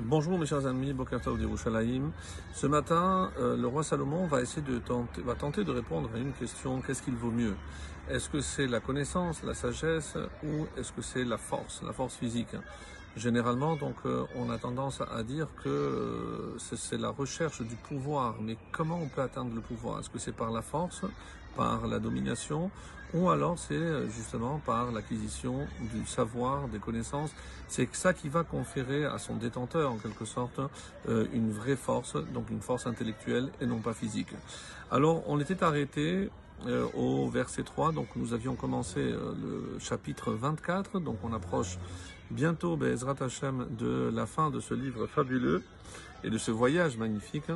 Bonjour mes chers amis, Bokertov. Ce matin, euh, le roi Salomon va tenter de répondre à une question qu'est-ce qu'il vaut mieux? Est-ce que c'est la connaissance, la sagesse, ou est-ce que c'est la force, la force physique? Généralement, donc, euh, on a tendance à dire que euh, c'est la recherche du pouvoir. Mais comment on peut atteindre le pouvoir? Est-ce que c'est par la force, par la domination, ou alors c'est euh, justement par l'acquisition du savoir, des connaissances C'est ça qui va conférer à son détenteur, en quelque sorte, une vraie force, donc une force intellectuelle et non pas physique. Alors, on était arrêté au verset 3. Donc nous avions commencé le chapitre 24. Donc on approche bientôt, Bezrat Hashem, de la fin de ce livre fabuleux et de ce voyage magnifique.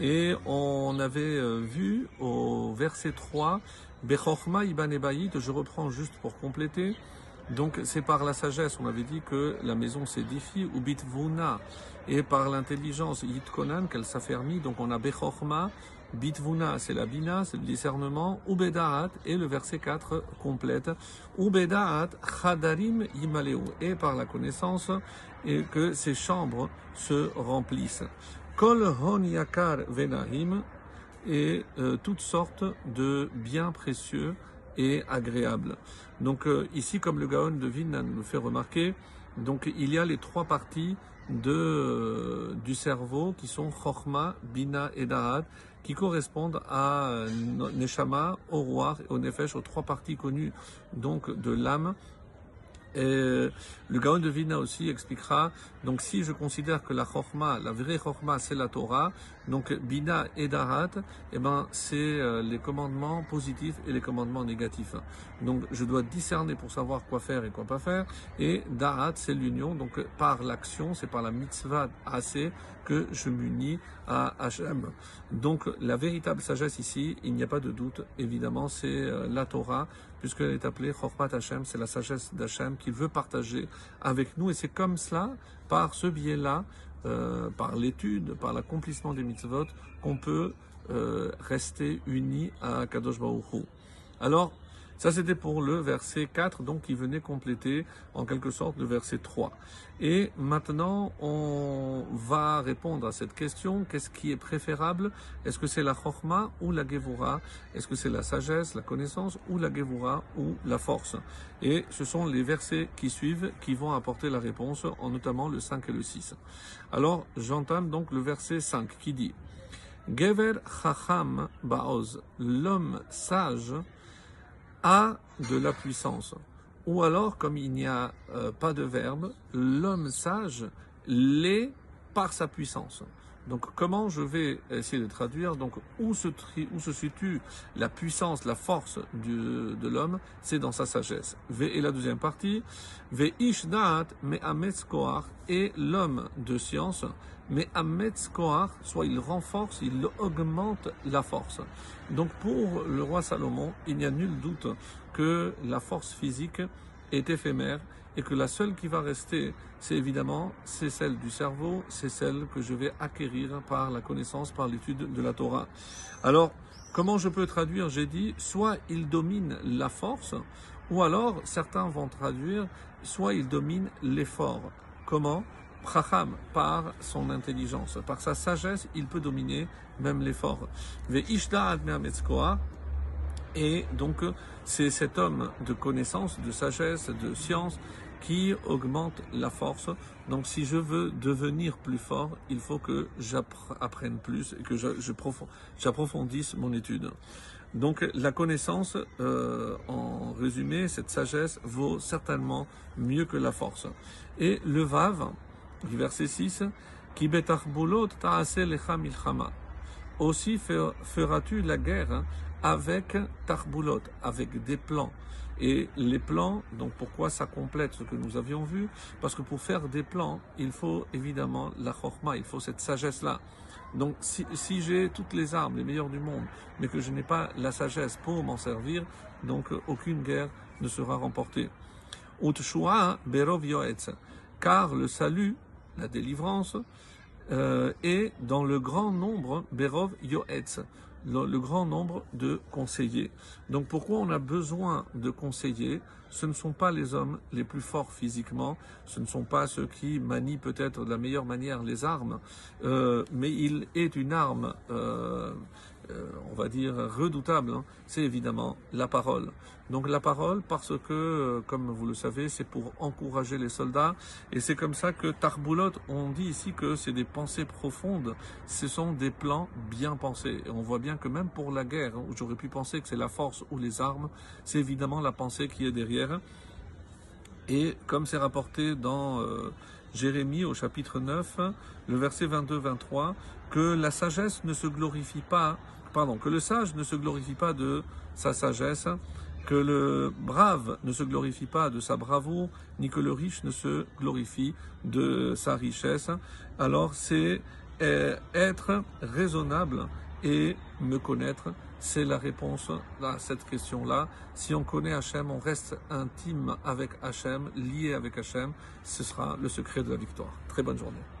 Et on avait euh, vu au verset 3, Bechorma Iban je reprends juste pour compléter. Donc c'est par la sagesse, on avait dit que la maison s'édifie, ou bitvuna, et par l'intelligence, yitkonan, qu'elle s'affermit, donc on a bechorma, bitvuna, c'est la bina, c'est le discernement, ubedaat, et le verset 4 complète, ubedaat, chadarim yimaleu, et par la connaissance, et que ces chambres se remplissent. Kol hon yakar venahim, et euh, toutes sortes de biens précieux, et agréable. Donc euh, ici, comme le Gaon de Vin nous fait remarquer, donc il y a les trois parties de, euh, du cerveau qui sont Chorma, Bina et Da'at, qui correspondent à euh, Neshama, au et au Nefesh, aux trois parties connues donc de l'âme et le Gaon de Vina aussi expliquera, donc si je considère que la Chorma, la vraie Chorma, c'est la Torah, donc Bina et Darat, eh ben, c'est euh, les commandements positifs et les commandements négatifs. Donc je dois discerner pour savoir quoi faire et quoi pas faire. Et Darat, c'est l'union, donc par l'action, c'est par la mitzvah assez que je m'unis à Hachem. Donc la véritable sagesse ici, il n'y a pas de doute, évidemment, c'est euh, la Torah, puisqu'elle est appelée Chorpat Hachem, c'est la sagesse d'Hachem qu'il veut partager avec nous. Et c'est comme cela, par ce biais-là, euh, par l'étude, par l'accomplissement des mitzvot, qu'on peut euh, rester unis à Kadosh. Alors, ça, c'était pour le verset 4, donc qui venait compléter en quelque sorte le verset 3. Et maintenant, on va répondre à cette question. Qu'est-ce qui est préférable? Est-ce que c'est la chorma ou la gevura Est-ce que c'est la sagesse, la connaissance ou la gevura ou la force? Et ce sont les versets qui suivent qui vont apporter la réponse, en notamment le 5 et le 6. Alors, j'entame donc le verset 5 qui dit Gever chacham baoz, l'homme sage, a de la puissance. Ou alors, comme il n'y a euh, pas de verbe, l'homme sage l'est par sa puissance. Donc comment je vais essayer de traduire Donc où se, situe la puissance, la force de l'homme? C'est dans sa sagesse. Et la deuxième partie. Ve ishnaat me et l'homme de science mais ametz soit il renforce, il augmente la force. Donc pour le roi Salomon, il n'y a nul doute que la force physique est éphémère et que la seule qui va rester, c'est évidemment, c'est celle du cerveau, c'est celle que je vais acquérir par la connaissance, par l'étude de la Torah. Alors, comment je peux traduire? J'ai dit, soit il domine la force, ou alors certains vont traduire, soit il domine l'effort. Comment? Chacham, par son intelligence, par sa sagesse, il peut dominer même l'effort. Et donc, c'est cet homme de connaissance, de sagesse, de science qui augmente la force. Donc, si je veux devenir plus fort, il faut que j'apprenne plus et que j'approfondisse mon étude. Donc, la connaissance, euh, en résumé, cette sagesse vaut certainement mieux que la force. Et le Vav, verset 6, Ki lecha milchama. Aussi feras-tu la guerre hein, avec tarbulot, avec des plans. Et les plans, donc pourquoi ça complète ce que nous avions vu? Parce que pour faire des plans, il faut évidemment la chorma, il faut cette sagesse-là. Donc si, si j'ai toutes les armes, les meilleures du monde, mais que je n'ai pas la sagesse pour m'en servir, donc aucune guerre ne sera remportée. berov car le salut la délivrance, euh, et dans le grand nombre, Berov Yoetz, le, grand nombre de conseillers. Donc pourquoi on a besoin de conseillers? Ce ne sont pas les hommes les plus forts physiquement, ce ne sont pas ceux qui manient peut-être de la meilleure manière les armes, euh, mais il est une arme, euh, va dire, redoutable, hein. c'est évidemment la parole. Donc la parole, parce que, euh, comme vous le savez, c'est pour encourager les soldats, et c'est comme ça que Tarboulot, on dit ici que c'est des pensées profondes, ce sont des plans bien pensés. Et on voit bien que même pour la guerre, où j'aurais pu penser que c'est la force ou les armes, c'est évidemment la pensée qui est derrière. Et comme c'est rapporté dans euh, Jérémie au chapitre 9, le verset 22-23, que la sagesse ne se glorifie pas, que le sage ne se glorifie pas de sa sagesse, que le brave ne se glorifie pas de sa bravoure, ni que le riche ne se glorifie de sa richesse. Alors c'est euh, être raisonnable et me connaître, c'est la réponse à cette question-là. Si on connaît Hachem, on reste intime avec Hachem, lié avec Hachem, ce sera le secret de la victoire. Très bonne journée.